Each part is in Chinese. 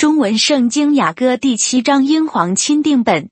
中文圣经雅歌第七章英皇钦定本。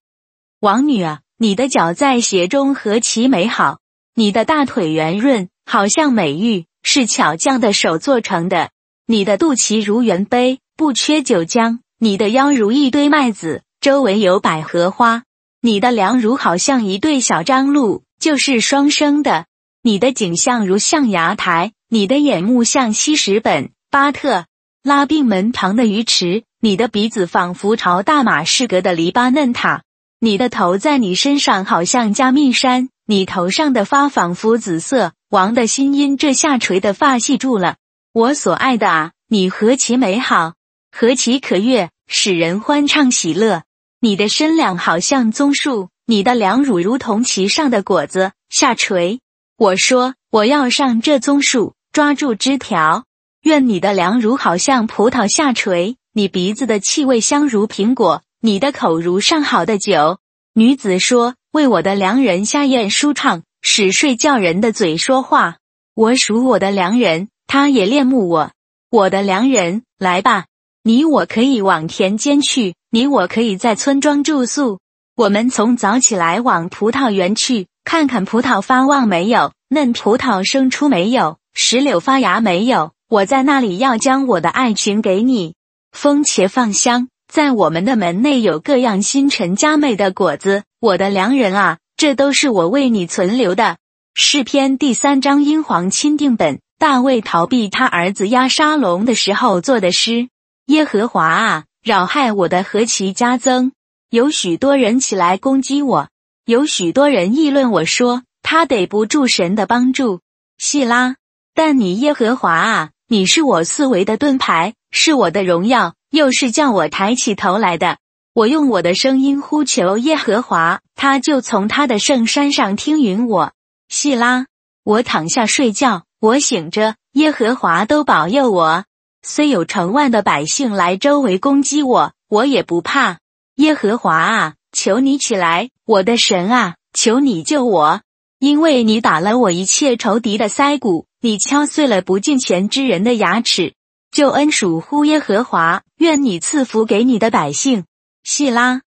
王女啊，你的脚在鞋中何其美好！你的大腿圆润，好像美玉，是巧匠的手做成的。你的肚脐如圆杯，不缺酒浆；你的腰如一堆麦子，周围有百合花。你的梁如好像一对小张鹿，就是双生的。你的颈项如象牙台，你的眼目像西石本巴特拉并门旁的鱼池。你的鼻子仿佛朝大马士革的黎巴嫩塔，你的头在你身上好像加密山，你头上的发仿佛紫色。王的心因这下垂的发系住了。我所爱的啊，你何其美好，何其可悦，使人欢畅喜乐。你的身量好像棕树，你的两乳如同其上的果子下垂。我说我要上这棕树，抓住枝条。愿你的两乳好像葡萄下垂。你鼻子的气味香如苹果，你的口如上好的酒。女子说：“为我的良人下咽舒畅，使睡觉人的嘴说话。我属我的良人，他也恋慕我。我的良人，来吧，你我可以往田间去，你我可以在村庄住宿。我们从早起来往葡萄园去，看看葡萄发旺没有，嫩葡萄生出没有，石榴发芽没有。我在那里要将我的爱情给你。”风且放香，在我们的门内有各样新陈佳美的果子。我的良人啊，这都是我为你存留的。诗篇第三章英皇钦定本，大卫逃避他儿子押沙龙的时候做的诗。耶和华啊，扰害我的何其加增！有许多人起来攻击我，有许多人议论我说他得不住神的帮助。细拉，但你耶和华啊，你是我四围的盾牌。是我的荣耀，又是叫我抬起头来的。我用我的声音呼求耶和华，他就从他的圣山上听允我。细拉，我躺下睡觉，我醒着，耶和华都保佑我。虽有成万的百姓来周围攻击我，我也不怕。耶和华啊，求你起来，我的神啊，求你救我，因为你打了我一切仇敌的腮骨，你敲碎了不敬虔之人的牙齿。救恩属乎耶和华，愿你赐福给你的百姓。细拉，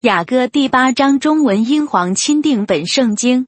雅歌第八章中文英皇钦定本圣经。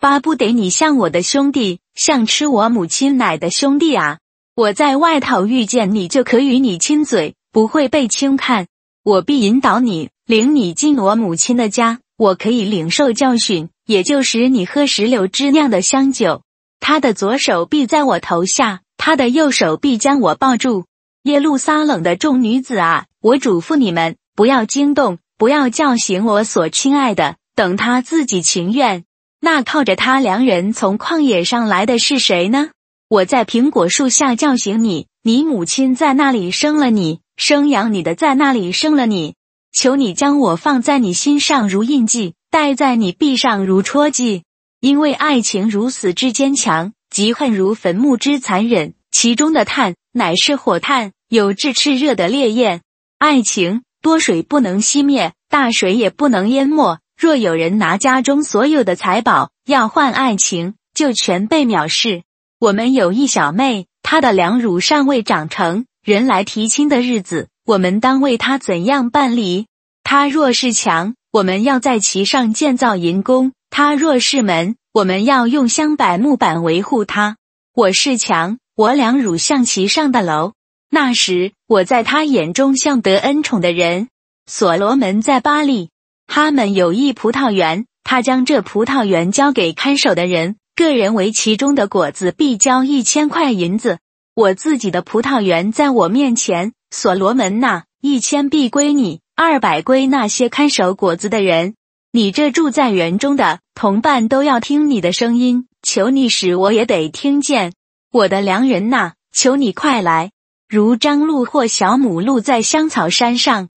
巴不得你像我的兄弟，像吃我母亲奶的兄弟啊！我在外头遇见你，就可与你亲嘴，不会被轻看。我必引导你，领你进我母亲的家。我可以领受教训，也就是你喝石榴汁酿的香酒。他的左手臂在我头下。他的右手臂将我抱住。耶路撒冷的众女子啊，我嘱咐你们，不要惊动，不要叫醒我所亲爱的，等他自己情愿。那靠着他良人从旷野上来的是谁呢？我在苹果树下叫醒你，你母亲在那里生了你，生养你的在那里生了你。求你将我放在你心上如印记，戴在你臂上如戳记，因为爱情如死之坚强。嫉恨如坟墓之残忍，其中的炭乃是火炭，有炙炽热的烈焰。爱情多水不能熄灭，大水也不能淹没。若有人拿家中所有的财宝要换爱情，就全被藐视。我们有一小妹，她的两乳尚未长成，人来提亲的日子，我们当为他怎样办理？他若是墙，我们要在其上建造银宫；他若是门。我们要用香柏木板维护它。我是墙，我两乳像其上的楼。那时，我在他眼中像得恩宠的人。所罗门在巴利哈门有一葡萄园，他将这葡萄园交给看守的人，个人为其中的果子必交一千块银子。我自己的葡萄园在我面前，所罗门呐，一千必归你，二百归那些看守果子的人。你这住在园中的同伴都要听你的声音，求你使我也得听见。我的良人呐，求你快来，如张鹿或小母鹿在香草山上。